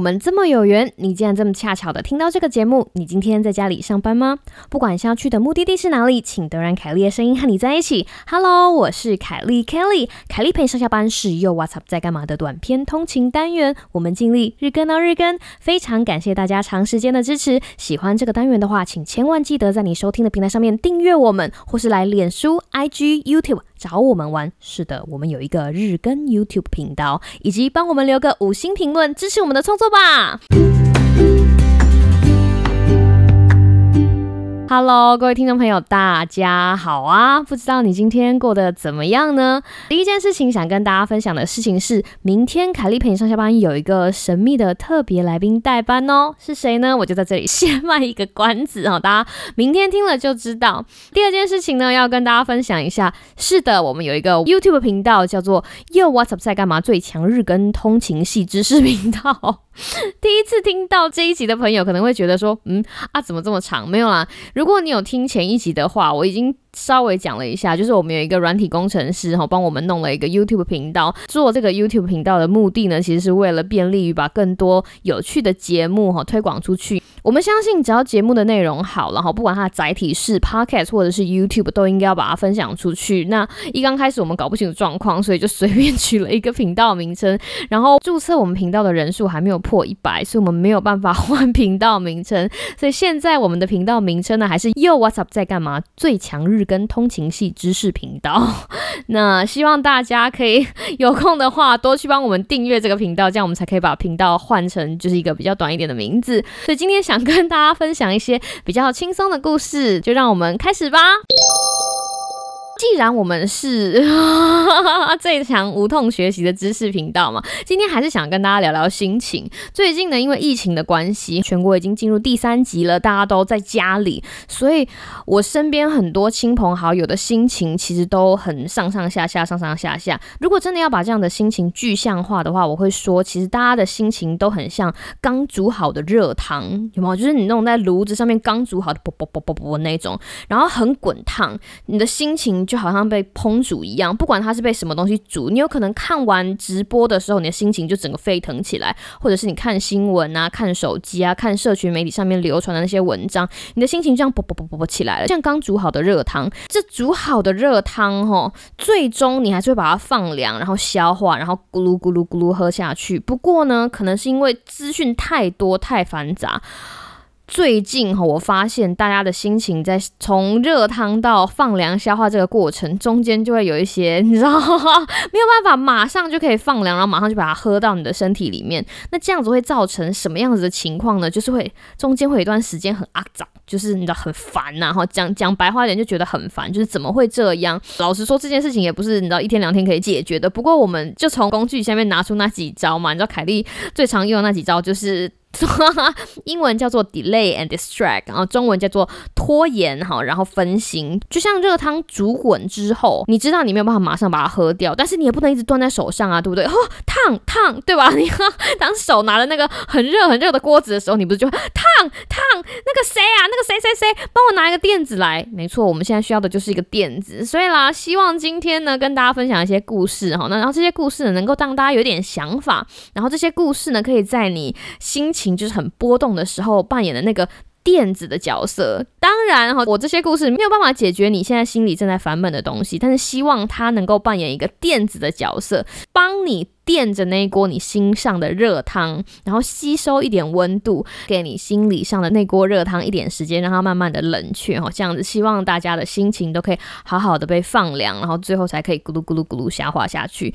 我们这么有缘，你竟然这么恰巧的听到这个节目。你今天在家里上班吗？不管是要去的目的地是哪里，请都让凯莉的声音和你在一起。Hello，我是凯莉 Kelly，凯莉陪上下班是又 What's up 在干嘛的短篇通勤单元。我们尽力日更到日更，非常感谢大家长时间的支持。喜欢这个单元的话，请千万记得在你收听的平台上面订阅我们，或是来脸书、IG、YouTube 找我们玩。是的，我们有一个日更 YouTube 频道，以及帮我们留个五星评论，支持我们的创作吧。Hello，各位听众朋友，大家好啊！不知道你今天过得怎么样呢？第一件事情想跟大家分享的事情是，明天凯莉陪你上下班有一个神秘的特别来宾代班哦，是谁呢？我就在这里先卖一个关子哦，大家明天听了就知道。第二件事情呢，要跟大家分享一下，是的，我们有一个 YouTube 频道，叫做 Yo What's Up 在干嘛最强日更通勤系知识频道。第一次听到这一集的朋友可能会觉得说，嗯啊，怎么这么长？没有啦，如果你有听前一集的话，我已经。稍微讲了一下，就是我们有一个软体工程师哈，帮我们弄了一个 YouTube 频道。做这个 YouTube 频道的目的呢，其实是为了便利于把更多有趣的节目哈推广出去。我们相信，只要节目的内容好，然后不管它的载体是 Podcast 或者是 YouTube，都应该要把它分享出去。那一刚开始我们搞不清楚状况，所以就随便取了一个频道名称。然后注册我们频道的人数还没有破一百，所以我们没有办法换频道名称。所以现在我们的频道名称呢，还是 Yo What's Up 在干嘛？最强日。跟通勤系知识频道，那希望大家可以 有空的话多去帮我们订阅这个频道，这样我们才可以把频道换成就是一个比较短一点的名字。所以今天想跟大家分享一些比较轻松的故事，就让我们开始吧。既然我们是 最强无痛学习的知识频道嘛，今天还是想跟大家聊聊心情。最近呢，因为疫情的关系，全国已经进入第三级了，大家都在家里，所以我身边很多亲朋好友的心情其实都很上上下下，上上下下。如果真的要把这样的心情具象化的话，我会说，其实大家的心情都很像刚煮好的热汤，有没有？就是你那种在炉子上面刚煮好的啵啵啵啵啵那种，然后很滚烫，你的心情。就好像被烹煮一样，不管它是被什么东西煮，你有可能看完直播的时候，你的心情就整个沸腾起来，或者是你看新闻啊、看手机啊、看社群媒体上面流传的那些文章，你的心情这样啵啵啵啵啵起来了，像刚煮好的热汤。这煮好的热汤，哈，最终你还是会把它放凉，然后消化，然后咕噜咕噜咕噜喝下去。不过呢，可能是因为资讯太多太繁杂。最近哈，我发现大家的心情在从热汤到放凉消化这个过程中间，就会有一些你知道没有办法马上就可以放凉，然后马上就把它喝到你的身体里面。那这样子会造成什么样子的情况呢？就是会中间会有一段时间很肮脏，就是你知道很烦呐。哈，讲讲白话一点就觉得很烦，就是怎么会这样？老实说，这件事情也不是你知道一天两天可以解决的。不过我们就从工具下面拿出那几招嘛，你知道凯莉最常用的那几招就是。英文叫做 delay and distract，然后中文叫做拖延哈，然后分心。就像热汤煮滚之后，你知道你没有办法马上把它喝掉，但是你也不能一直端在手上啊，对不对？哦，烫烫，对吧？你当手拿着那个很热很热的锅子的时候，你不是就烫烫？那个谁啊，那个谁谁谁，帮我拿一个垫子来。没错，我们现在需要的就是一个垫子。所以啦，希望今天呢跟大家分享一些故事哈，那然后这些故事呢能够让大家有点想法，然后这些故事呢可以在你心。情情就是很波动的时候扮演的那个垫子的角色。当然哈，我这些故事没有办法解决你现在心里正在烦闷的东西，但是希望它能够扮演一个垫子的角色，帮你垫着那一锅你心上的热汤，然后吸收一点温度，给你心理上的那锅热汤一点时间，让它慢慢的冷却哈。这样子，希望大家的心情都可以好好的被放凉，然后最后才可以咕噜咕噜咕噜消化下去。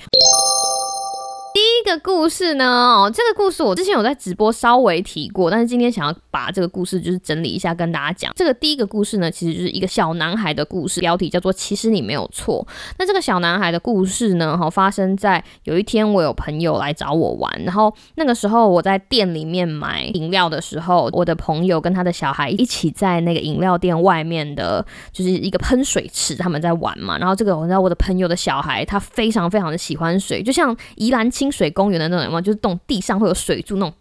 第一个故事呢，哦，这个故事我之前有在直播稍微提过，但是今天想要把这个故事就是整理一下跟大家讲。这个第一个故事呢，其实就是一个小男孩的故事，标题叫做“其实你没有错”。那这个小男孩的故事呢，哈，发生在有一天我有朋友来找我玩，然后那个时候我在店里面买饮料的时候，我的朋友跟他的小孩一起在那个饮料店外面的，就是一个喷水池，他们在玩嘛。然后这个我知道我的朋友的小孩他非常非常的喜欢水，就像宜兰清水。公园的那种嘛，就是动地上会有水柱那种，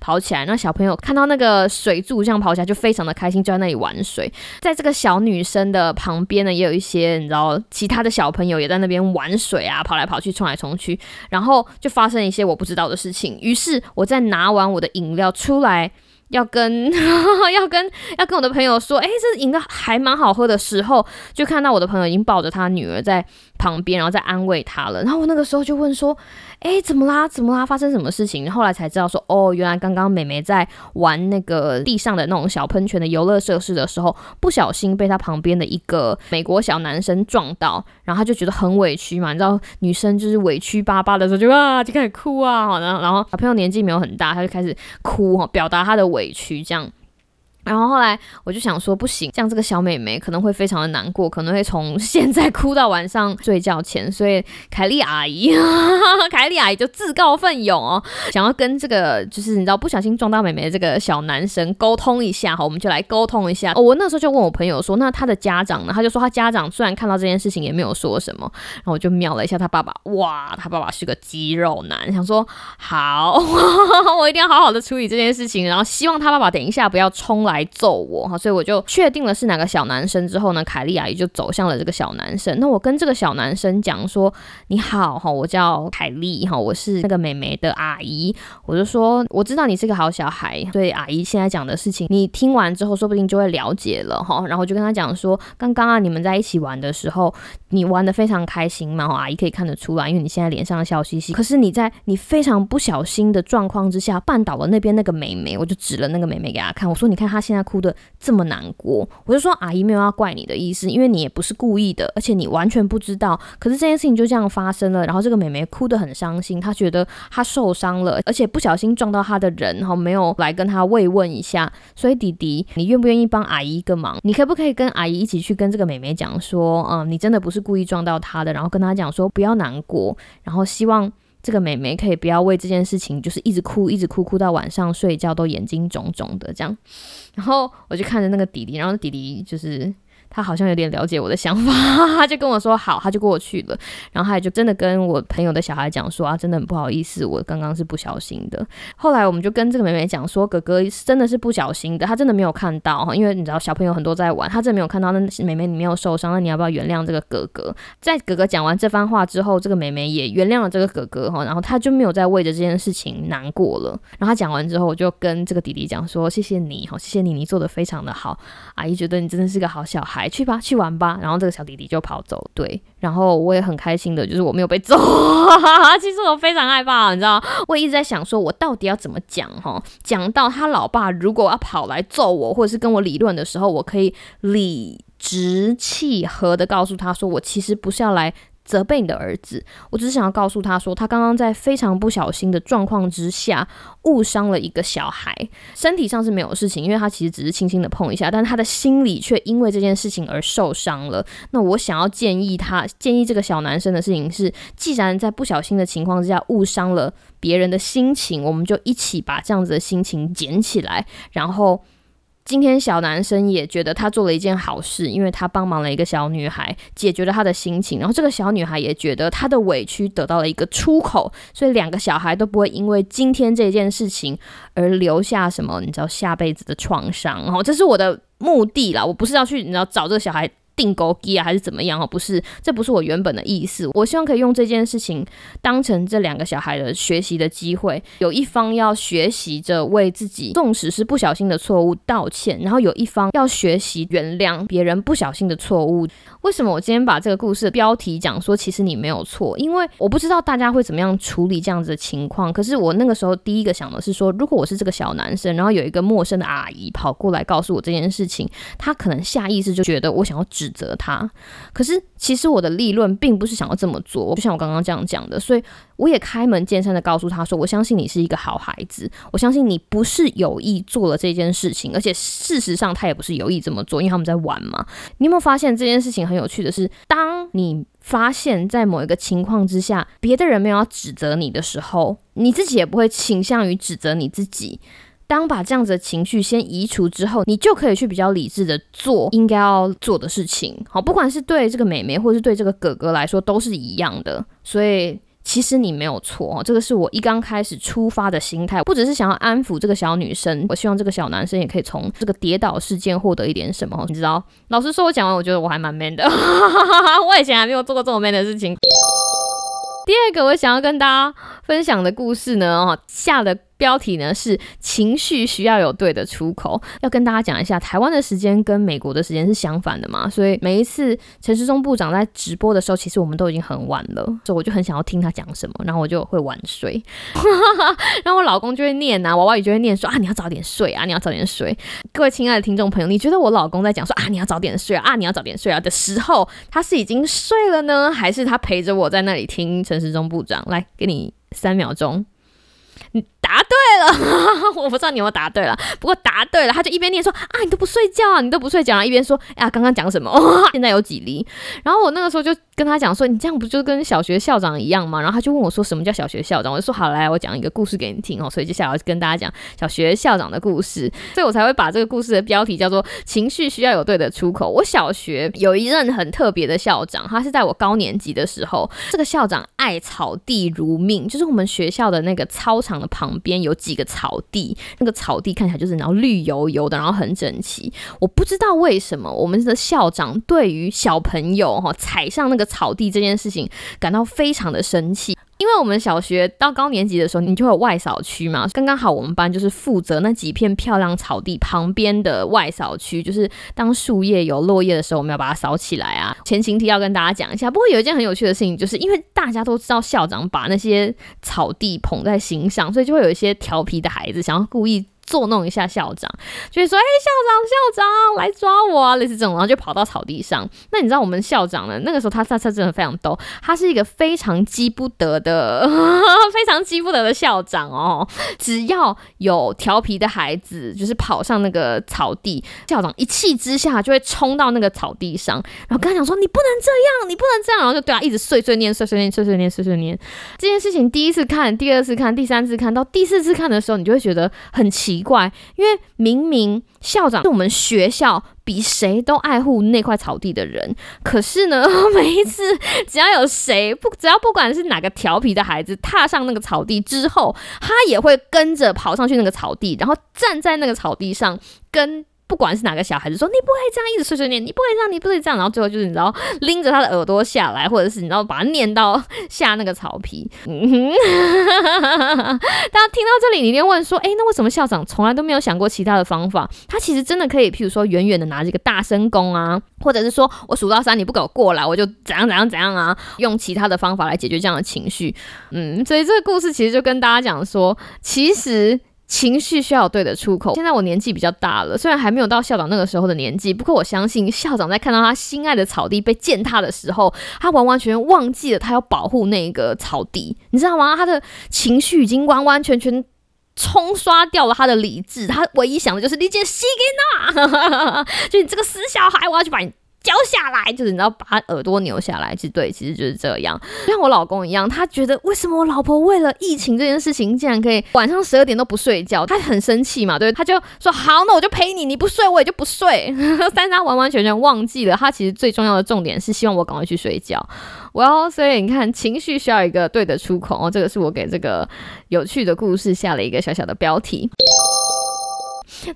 跑起来。那小朋友看到那个水柱这样跑起来，就非常的开心，就在那里玩水。在这个小女生的旁边呢，也有一些你知道其他的小朋友也在那边玩水啊，跑来跑去，冲来冲去。然后就发生一些我不知道的事情。于是我在拿完我的饮料出来。要跟 要跟要跟我的朋友说，哎，这饮料还蛮好喝的时候，就看到我的朋友已经抱着他女儿在旁边，然后在安慰他了。然后我那个时候就问说，哎，怎么啦？怎么啦？发生什么事情？后来才知道说，哦，原来刚刚美眉在玩那个地上的那种小喷泉的游乐设施的时候，不小心被他旁边的一个美国小男生撞到，然后他就觉得很委屈嘛。你知道，女生就是委屈巴巴的时候，就啊就开始哭啊。然后然后小朋友年纪没有很大，他就开始哭哈，表达他的委屈这样。然后后来我就想说，不行，这样这个小美眉可能会非常的难过，可能会从现在哭到晚上睡觉前。所以凯莉阿姨，凯莉阿姨就自告奋勇哦，想要跟这个就是你知道不小心撞到美眉的这个小男生沟通一下哈，我们就来沟通一下。哦，我那时候就问我朋友说，那他的家长呢？他就说他家长虽然看到这件事情也没有说什么，然后我就瞄了一下他爸爸，哇，他爸爸是个肌肉男，想说好，我一定要好好的处理这件事情，然后希望他爸爸等一下不要冲来。来揍我哈，所以我就确定了是哪个小男生之后呢，凯莉阿姨就走向了这个小男生。那我跟这个小男生讲说：“你好哈，我叫凯莉哈，我是那个美眉的阿姨。”我就说：“我知道你是个好小孩，所以阿姨现在讲的事情，你听完之后说不定就会了解了哈。”然后就跟他讲说：“刚刚啊，你们在一起玩的时候，你玩的非常开心嘛，阿姨可以看得出来，因为你现在脸上笑嘻嘻。可是你在你非常不小心的状况之下绊倒了那边那个美眉，我就指了那个美眉给他看，我说：你看她。”现在哭的这么难过，我就说阿姨没有要怪你的意思，因为你也不是故意的，而且你完全不知道。可是这件事情就这样发生了，然后这个妹妹哭得很伤心，她觉得她受伤了，而且不小心撞到她的人，然后没有来跟她慰问一下。所以弟弟，你愿不愿意帮阿姨一个忙？你可不可以跟阿姨一起去跟这个妹妹讲说，嗯，你真的不是故意撞到她的，然后跟她讲说不要难过，然后希望。这个妹妹可以不要为这件事情，就是一直哭，一直哭，哭到晚上睡觉都眼睛肿肿的这样。然后我就看着那个弟弟，然后弟弟就是。他好像有点了解我的想法，他就跟我说好，他就过去了。然后他也就真的跟我朋友的小孩讲说啊，真的很不好意思，我刚刚是不小心的。后来我们就跟这个妹妹讲说，哥哥真的是不小心的，他真的没有看到哈，因为你知道小朋友很多在玩，他真的没有看到那妹妹你没有受伤，那你要不要原谅这个哥哥？在哥哥讲完这番话之后，这个妹妹也原谅了这个哥哥哈，然后他就没有再为着这件事情难过了。然后他讲完之后，我就跟这个弟弟讲说，谢谢你哈，谢谢你，你做的非常的好，阿姨觉得你真的是个好小孩，去吧，去玩吧。然后这个小弟弟就跑走，对，然后我也很开心的，就是我没有被揍。其实我非常害怕，你知道，我一直在想说，我到底要怎么讲哈？讲到他老爸如果要跑来揍我，或者是跟我理论的时候，我可以理直气和的告诉他说，我其实不是要来。责备你的儿子，我只是想要告诉他说，他刚刚在非常不小心的状况之下误伤了一个小孩，身体上是没有事情，因为他其实只是轻轻的碰一下，但他的心里却因为这件事情而受伤了。那我想要建议他，建议这个小男生的事情是，既然在不小心的情况之下误伤了别人的心情，我们就一起把这样子的心情捡起来，然后。今天小男生也觉得他做了一件好事，因为他帮忙了一个小女孩，解决了她的心情。然后这个小女孩也觉得她的委屈得到了一个出口，所以两个小孩都不会因为今天这件事情而留下什么你知道下辈子的创伤。然后这是我的目的啦，我不是要去你知道找这个小孩。定勾机啊，还是怎么样哦？不是，这不是我原本的意思。我希望可以用这件事情当成这两个小孩的学习的机会。有一方要学习着为自己，纵使是不小心的错误道歉，然后有一方要学习原谅别人不小心的错误。为什么我今天把这个故事的标题讲说，其实你没有错？因为我不知道大家会怎么样处理这样子的情况。可是我那个时候第一个想的是说，如果我是这个小男生，然后有一个陌生的阿姨跑过来告诉我这件事情，他可能下意识就觉得我想要指。指责他，可是其实我的立论并不是想要这么做，就像我刚刚这样讲的，所以我也开门见山的告诉他说，我相信你是一个好孩子，我相信你不是有意做了这件事情，而且事实上他也不是有意这么做，因为他们在玩嘛。你有没有发现这件事情很有趣的是，当你发现在某一个情况之下，别的人没有要指责你的时候，你自己也不会倾向于指责你自己。当把这样子的情绪先移除之后，你就可以去比较理智的做应该要做的事情。好，不管是对这个妹妹，或是对这个哥哥来说，都是一样的。所以。其实你没有错哦，这个是我一刚开始出发的心态，不只是想要安抚这个小女生，我希望这个小男生也可以从这个跌倒事件获得一点什么。你知道，老实说，我讲完，我觉得我还蛮 man 的，我以前还没有做过这么 man 的事情。第二个我想要跟大家分享的故事呢，哦，下的。标题呢是情绪需要有对的出口，要跟大家讲一下，台湾的时间跟美国的时间是相反的嘛，所以每一次陈时中部长在直播的时候，其实我们都已经很晚了，所以我就很想要听他讲什么，然后我就会晚睡，然后我老公就会念啊，娃娃也就会念说啊，你要早点睡啊，你要早点睡。各位亲爱的听众朋友，你觉得我老公在讲说啊，你要早点睡啊，你要早点睡啊的时候，他是已经睡了呢，还是他陪着我在那里听陈时中部长？来，给你三秒钟。你答，我不知道你有没有答对了，不过答对了，他就一边念说啊，你都不睡觉啊，你都不睡觉啊，一边说啊，刚刚讲什么？现在有几厘？然后我那个时候就跟他讲说，你这样不就跟小学校长一样吗？然后他就问我说，什么叫小学校长？我就说好，来，我讲一个故事给你听哦。所以接下来要跟大家讲小学校长的故事，所以我才会把这个故事的标题叫做情绪需要有对的出口。我小学有一任很特别的校长，他是在我高年级的时候，这个校长爱草地如命，就是我们学校的那个操场的。旁边有几个草地，那个草地看起来就是然后绿油油的，然后很整齐。我不知道为什么我们的校长对于小朋友哈踩上那个草地这件事情感到非常的生气。因为我们小学到高年级的时候，你就会有外扫区嘛。刚刚好，我们班就是负责那几片漂亮草地旁边的外扫区，就是当树叶有落叶的时候，我们要把它扫起来啊。前情提要跟大家讲一下。不过有一件很有趣的事情，就是因为大家都知道校长把那些草地捧在心上，所以就会有一些调皮的孩子想要故意。作弄一下校长，就会说：“哎，校长，校长来抓我啊！”类似这种，然后就跑到草地上。那你知道我们校长呢？那个时候他他他真的非常逗，他是一个非常激不得的、非常激不得的校长哦。只要有调皮的孩子，就是跑上那个草地，校长一气之下就会冲到那个草地上，然后跟他讲说：“你不能这样，你不能这样。”然后就对他一直碎碎念、碎碎念、碎碎念、碎碎念。这件事情第一次看、第二次看、第三次看到第四次看的时候，你就会觉得很奇。奇怪，因为明明校长是我们学校比谁都爱护那块草地的人，可是呢，每一次只要有谁不，只要不管是哪个调皮的孩子踏上那个草地之后，他也会跟着跑上去那个草地，然后站在那个草地上跟。不管是哪个小孩子说你不可以这样一直碎碎念，你不可以这样，你不可以这样，然后最后就是你知道拎着他的耳朵下来，或者是你知道把他念到下那个草皮。嗯哼，大家听到这里，你一定问说，哎，那为什么校长从来都没有想过其他的方法？他其实真的可以，譬如说远远的拿着一个大声公啊，或者是说我数到三你不给我过来，我就怎样怎样怎样啊，用其他的方法来解决这样的情绪。嗯，所以这个故事其实就跟大家讲说，其实。情绪需要有对的出口。现在我年纪比较大了，虽然还没有到校长那个时候的年纪，不过我相信校长在看到他心爱的草地被践踏的时候，他完完全全忘记了他要保护那个草地，你知道吗？他的情绪已经完完全全冲刷掉了他的理智，他唯一想的就是你姐西给娜，就你这个死小孩，我要去把你。交下来，就是你知道把他耳朵扭下来，其实对，其实就是这样。像我老公一样，他觉得为什么我老婆为了疫情这件事情，竟然可以晚上十二点都不睡觉，他很生气嘛，对，他就说好，那我就陪你，你不睡我也就不睡。但是他完完全全忘记了，他其实最重要的重点是希望我赶快去睡觉。我要，所以你看，情绪需要一个对的出口哦。这个是我给这个有趣的故事下了一个小小的标题。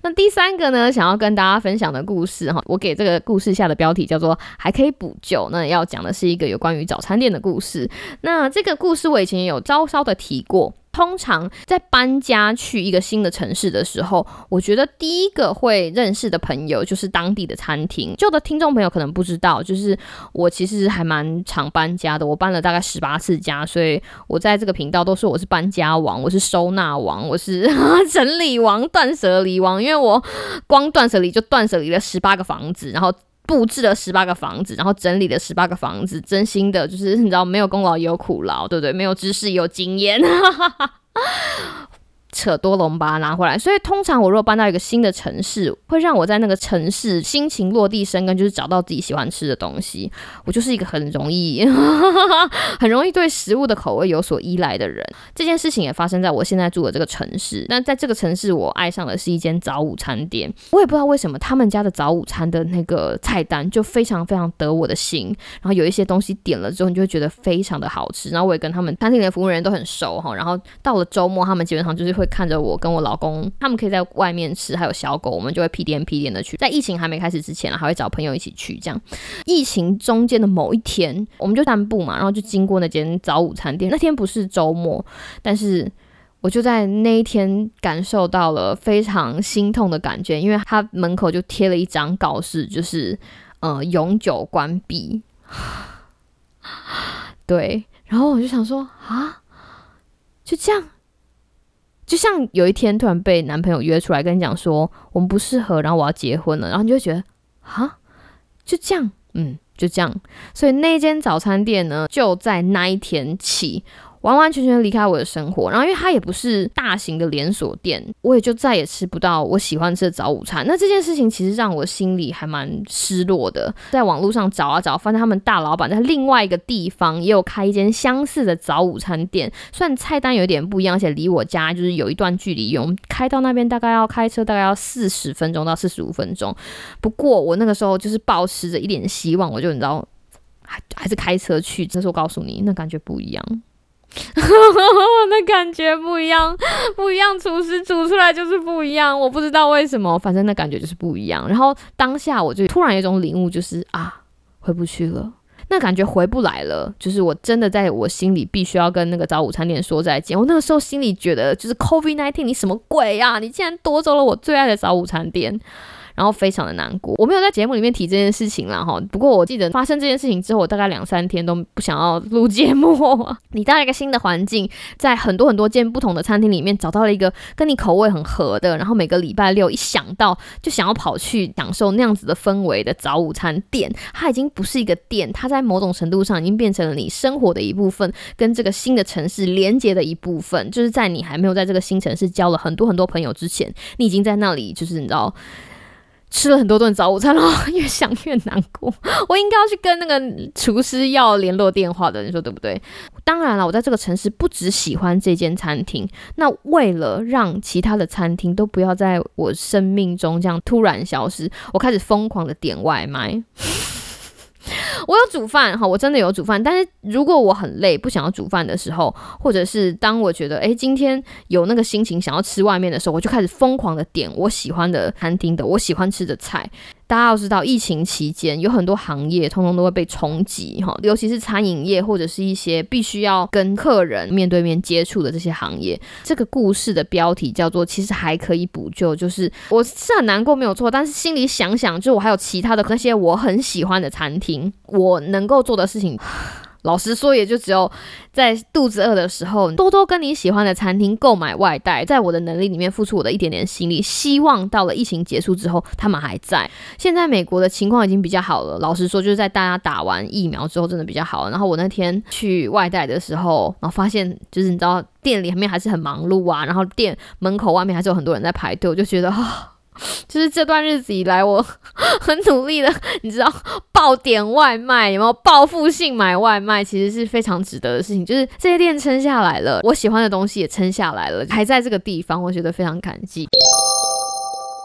那第三个呢，想要跟大家分享的故事哈，我给这个故事下的标题叫做“还可以补救”。那要讲的是一个有关于早餐店的故事。那这个故事我以前有稍稍的提过。通常在搬家去一个新的城市的时候，我觉得第一个会认识的朋友就是当地的餐厅。旧的听众朋友可能不知道，就是我其实还蛮常搬家的，我搬了大概十八次家，所以我在这个频道都说我是搬家王，我是收纳王，我是 整理王、断舍离王，因为我光断舍离就断舍离了十八个房子，然后布置了十八个房子，然后整理了十八个房子，真心的就是你知道，没有功劳也有苦劳，对不对？没有知识也有经验。扯多隆把它拿回来。所以通常我如果搬到一个新的城市，会让我在那个城市心情落地生根，就是找到自己喜欢吃的东西。我就是一个很容易 很容易对食物的口味有所依赖的人。这件事情也发生在我现在住的这个城市。那在这个城市，我爱上的是一间早午餐店。我也不知道为什么他们家的早午餐的那个菜单就非常非常得我的心。然后有一些东西点了之后，你就会觉得非常的好吃。然后我也跟他们餐厅的服务人员都很熟哈。然后到了周末，他们基本上就是会看着我跟我老公，他们可以在外面吃，还有小狗，我们就会屁颠屁颠的去。在疫情还没开始之前，还会找朋友一起去。这样，疫情中间的某一天，我们就散步嘛，然后就经过那间早午餐店。那天不是周末，但是我就在那一天感受到了非常心痛的感觉，因为他门口就贴了一张告示，就是呃永久关闭。对，然后我就想说啊，就这样，就像有一天突然被男朋友约出来跟你讲说我们不适合，然后我要结婚了，然后你就会觉得啊，就这样，嗯，就这样。所以那间早餐店呢，就在那一天起。完完全全离开我的生活，然后因为它也不是大型的连锁店，我也就再也吃不到我喜欢吃的早午餐。那这件事情其实让我心里还蛮失落的。在网络上找啊找，发现他们大老板在另外一个地方也有开一间相似的早午餐店，虽然菜单有点不一样，而且离我家就是有一段距离，用开到那边大概要开车大概要四十分钟到四十五分钟。不过我那个时候就是抱持着一点希望，我就你知道，还还是开车去。这是我告诉你，那感觉不一样。那感觉不一样，不一样，厨师煮出来就是不一样。我不知道为什么，反正那感觉就是不一样。然后当下我就突然有一种领悟，就是啊，回不去了，那感觉回不来了。就是我真的在我心里必须要跟那个早午餐店说再见。我那个时候心里觉得，就是 COVID nineteen，你什么鬼呀？你竟然夺走了我最爱的早午餐店。然后非常的难过，我没有在节目里面提这件事情啦哈。不过我记得发生这件事情之后，我大概两三天都不想要录节目。你到一个新的环境，在很多很多间不同的餐厅里面找到了一个跟你口味很合的，然后每个礼拜六一想到就想要跑去享受那样子的氛围的早午餐店，它已经不是一个店，它在某种程度上已经变成了你生活的一部分，跟这个新的城市连接的一部分。就是在你还没有在这个新城市交了很多很多朋友之前，你已经在那里，就是你知道。吃了很多顿早午餐了，越想越难过。我应该要去跟那个厨师要联络电话的，你说对不对？当然了，我在这个城市不只喜欢这间餐厅，那为了让其他的餐厅都不要在我生命中这样突然消失，我开始疯狂的点外卖。我有煮饭哈，我真的有煮饭。但是如果我很累，不想要煮饭的时候，或者是当我觉得诶今天有那个心情想要吃外面的时候，我就开始疯狂的点我喜欢的餐厅的我喜欢吃的菜。大家要知道，疫情期间有很多行业通通都会被冲击哈，尤其是餐饮业或者是一些必须要跟客人面对面接触的这些行业。这个故事的标题叫做“其实还可以补救”，就是我是很难过没有错，但是心里想想，就我还有其他的那些我很喜欢的餐厅，我能够做的事情。老实说，也就只有在肚子饿的时候，多多跟你喜欢的餐厅购买外带，在我的能力里面付出我的一点点心力，希望到了疫情结束之后，他们还在。现在美国的情况已经比较好了，老实说，就是在大家打完疫苗之后，真的比较好。然后我那天去外带的时候，然后发现，就是你知道店里面还是很忙碌啊，然后店门口外面还是有很多人在排队，我就觉得啊。就是这段日子以来，我 很努力的，你知道，爆点外卖有没有报复性买外卖，其实是非常值得的事情。就是这些店撑下来了，我喜欢的东西也撑下来了，还在这个地方，我觉得非常感激。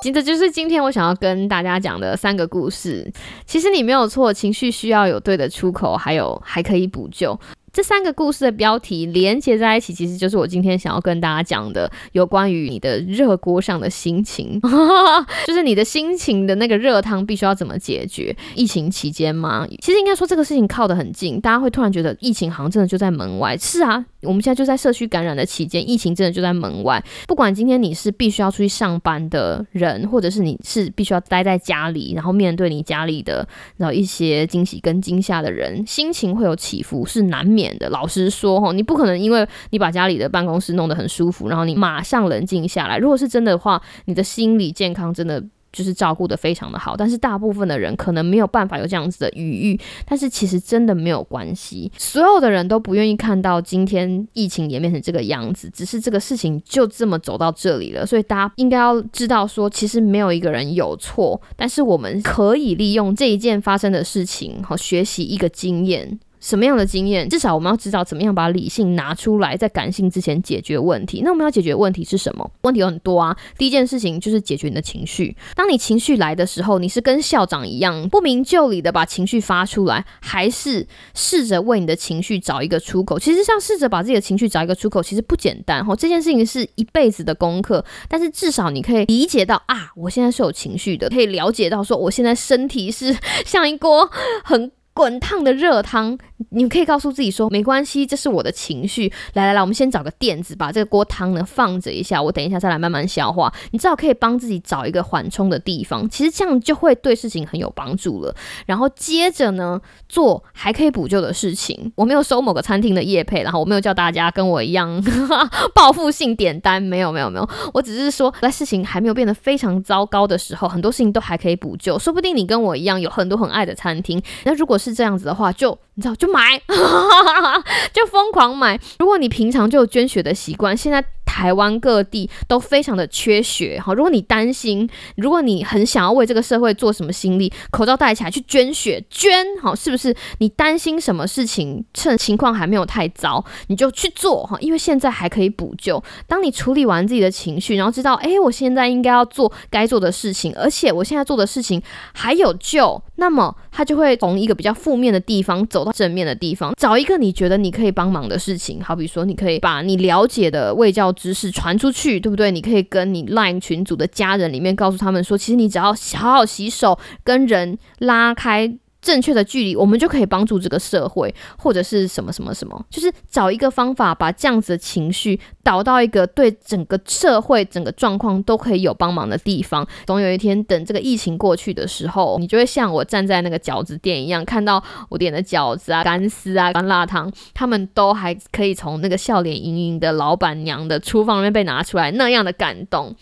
其实就是今天我想要跟大家讲的三个故事。其实你没有错，情绪需要有对的出口，还有还可以补救。这三个故事的标题连接在一起，其实就是我今天想要跟大家讲的，有关于你的热锅上的心情，就是你的心情的那个热汤必须要怎么解决？疫情期间吗？其实应该说这个事情靠得很近，大家会突然觉得疫情好像真的就在门外。是啊，我们现在就在社区感染的期间，疫情真的就在门外。不管今天你是必须要出去上班的人，或者是你是必须要待在家里，然后面对你家里的然后一些惊喜跟惊吓的人，心情会有起伏，是难免。的老实说哈，你不可能因为你把家里的办公室弄得很舒服，然后你马上冷静下来。如果是真的话，你的心理健康真的就是照顾的非常的好，但是大部分的人可能没有办法有这样子的余裕。但是其实真的没有关系，所有的人都不愿意看到今天疫情演变成这个样子，只是这个事情就这么走到这里了。所以大家应该要知道，说其实没有一个人有错，但是我们可以利用这一件发生的事情，好学习一个经验。什么样的经验？至少我们要知道怎么样把理性拿出来，在感性之前解决问题。那我们要解决问题是什么？问题有很多啊。第一件事情就是解决你的情绪。当你情绪来的时候，你是跟校长一样不明就里的把情绪发出来，还是试着为你的情绪找一个出口？其实像试着把自己的情绪找一个出口，其实不简单哈。这件事情是一辈子的功课，但是至少你可以理解到啊，我现在是有情绪的，可以了解到说我现在身体是 像一锅很。滚烫的热汤，你可以告诉自己说没关系，这是我的情绪。来来来，我们先找个垫子，把这个锅汤呢放着一下，我等一下再来慢慢消化。你至少可以帮自己找一个缓冲的地方，其实这样就会对事情很有帮助了。然后接着呢，做还可以补救的事情。我没有收某个餐厅的业配，然后我没有叫大家跟我一样 报复性点单，没有没有没有，我只是说在事情还没有变得非常糟糕的时候，很多事情都还可以补救。说不定你跟我一样有很多很爱的餐厅，那如果是这样子的话，就你知道，就买，就疯狂买。如果你平常就有捐血的习惯，现在。台湾各地都非常的缺血哈，如果你担心，如果你很想要为这个社会做什么心力，口罩戴起来去捐血捐好，是不是？你担心什么事情，趁情况还没有太糟，你就去做哈，因为现在还可以补救。当你处理完自己的情绪，然后知道，哎，我现在应该要做该做的事情，而且我现在做的事情还有救，那么他就会从一个比较负面的地方走到正面的地方，找一个你觉得你可以帮忙的事情，好比说，你可以把你了解的卫教。知识传出去，对不对？你可以跟你 LINE 群组的家人里面告诉他们说，其实你只要好好洗手，跟人拉开。正确的距离，我们就可以帮助这个社会，或者是什么什么什么，就是找一个方法，把这样子的情绪导到一个对整个社会、整个状况都可以有帮忙的地方。总有一天，等这个疫情过去的时候，你就会像我站在那个饺子店一样，看到我点的饺子啊、干丝啊、干辣汤，他们都还可以从那个笑脸盈盈的老板娘的厨房里面被拿出来，那样的感动。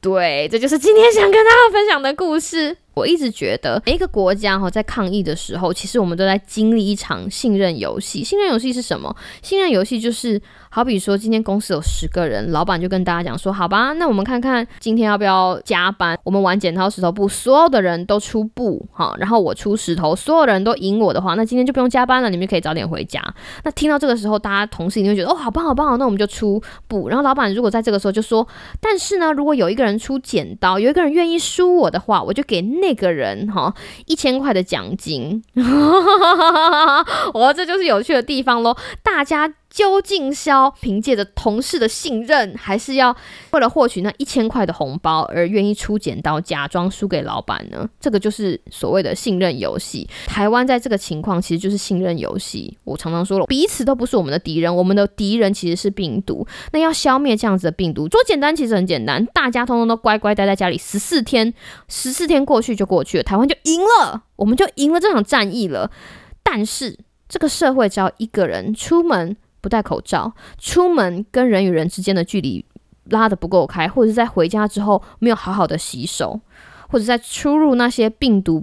对，这就是今天想跟大家分享的故事。我一直觉得，每一个国家哈在抗疫的时候，其实我们都在经历一场信任游戏。信任游戏是什么？信任游戏就是，好比说今天公司有十个人，老板就跟大家讲说，好吧，那我们看看今天要不要加班。我们玩剪刀石头布，所有的人都出布哈，然后我出石头，所有的人都赢我的话，那今天就不用加班了，你们可以早点回家。那听到这个时候，大家同事一定会觉得，哦，好棒好棒，那我们就出布。然后老板如果在这个时候就说，但是呢，如果有一个人出剪刀，有一个人愿意输我的话，我就给那个人哈一千块的奖金，我这就是有趣的地方喽，大家。究竟是要凭借着同事的信任，还是要为了获取那一千块的红包而愿意出剪刀，假装输给老板呢？这个就是所谓的信任游戏。台湾在这个情况其实就是信任游戏。我常常说了，彼此都不是我们的敌人，我们的敌人其实是病毒。那要消灭这样子的病毒，说简单其实很简单，大家通通都乖乖待在家里十四天，十四天过去就过去了，台湾就赢了，我们就赢了这场战役了。但是这个社会只要一个人出门。不戴口罩，出门跟人与人之间的距离拉得不够开，或者是在回家之后没有好好的洗手，或者在出入那些病毒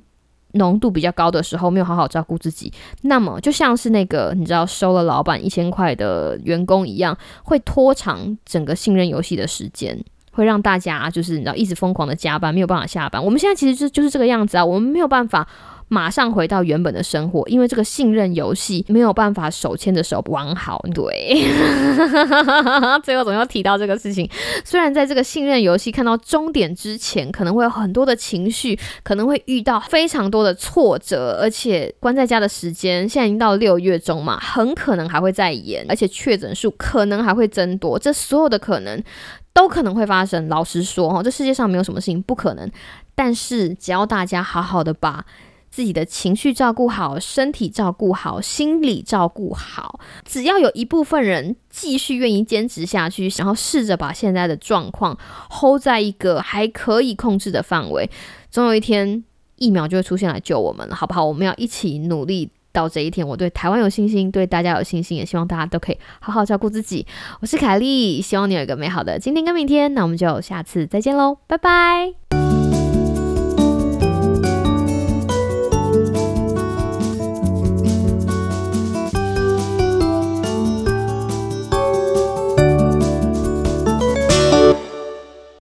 浓度比较高的时候没有好好照顾自己，那么就像是那个你知道收了老板一千块的员工一样，会拖长整个信任游戏的时间，会让大家就是你知道一直疯狂的加班，没有办法下班。我们现在其实就就是这个样子啊，我们没有办法。马上回到原本的生活，因为这个信任游戏没有办法手牵着手玩好。对，最后总要提到这个事情。虽然在这个信任游戏看到终点之前，可能会有很多的情绪，可能会遇到非常多的挫折，而且关在家的时间现在已经到六月中嘛，很可能还会再延，而且确诊数可能还会增多。这所有的可能都可能会发生。老实说，哈，这世界上没有什么事情不可能。但是只要大家好好的把自己的情绪照顾好，身体照顾好，心理照顾好。只要有一部分人继续愿意坚持下去，想要试着把现在的状况 hold 在一个还可以控制的范围，总有一天疫苗就会出现来救我们了，好不好？我们要一起努力到这一天。我对台湾有信心，对大家有信心，也希望大家都可以好好照顾自己。我是凯莉，希望你有一个美好的今天跟明天。那我们就下次再见喽，拜拜。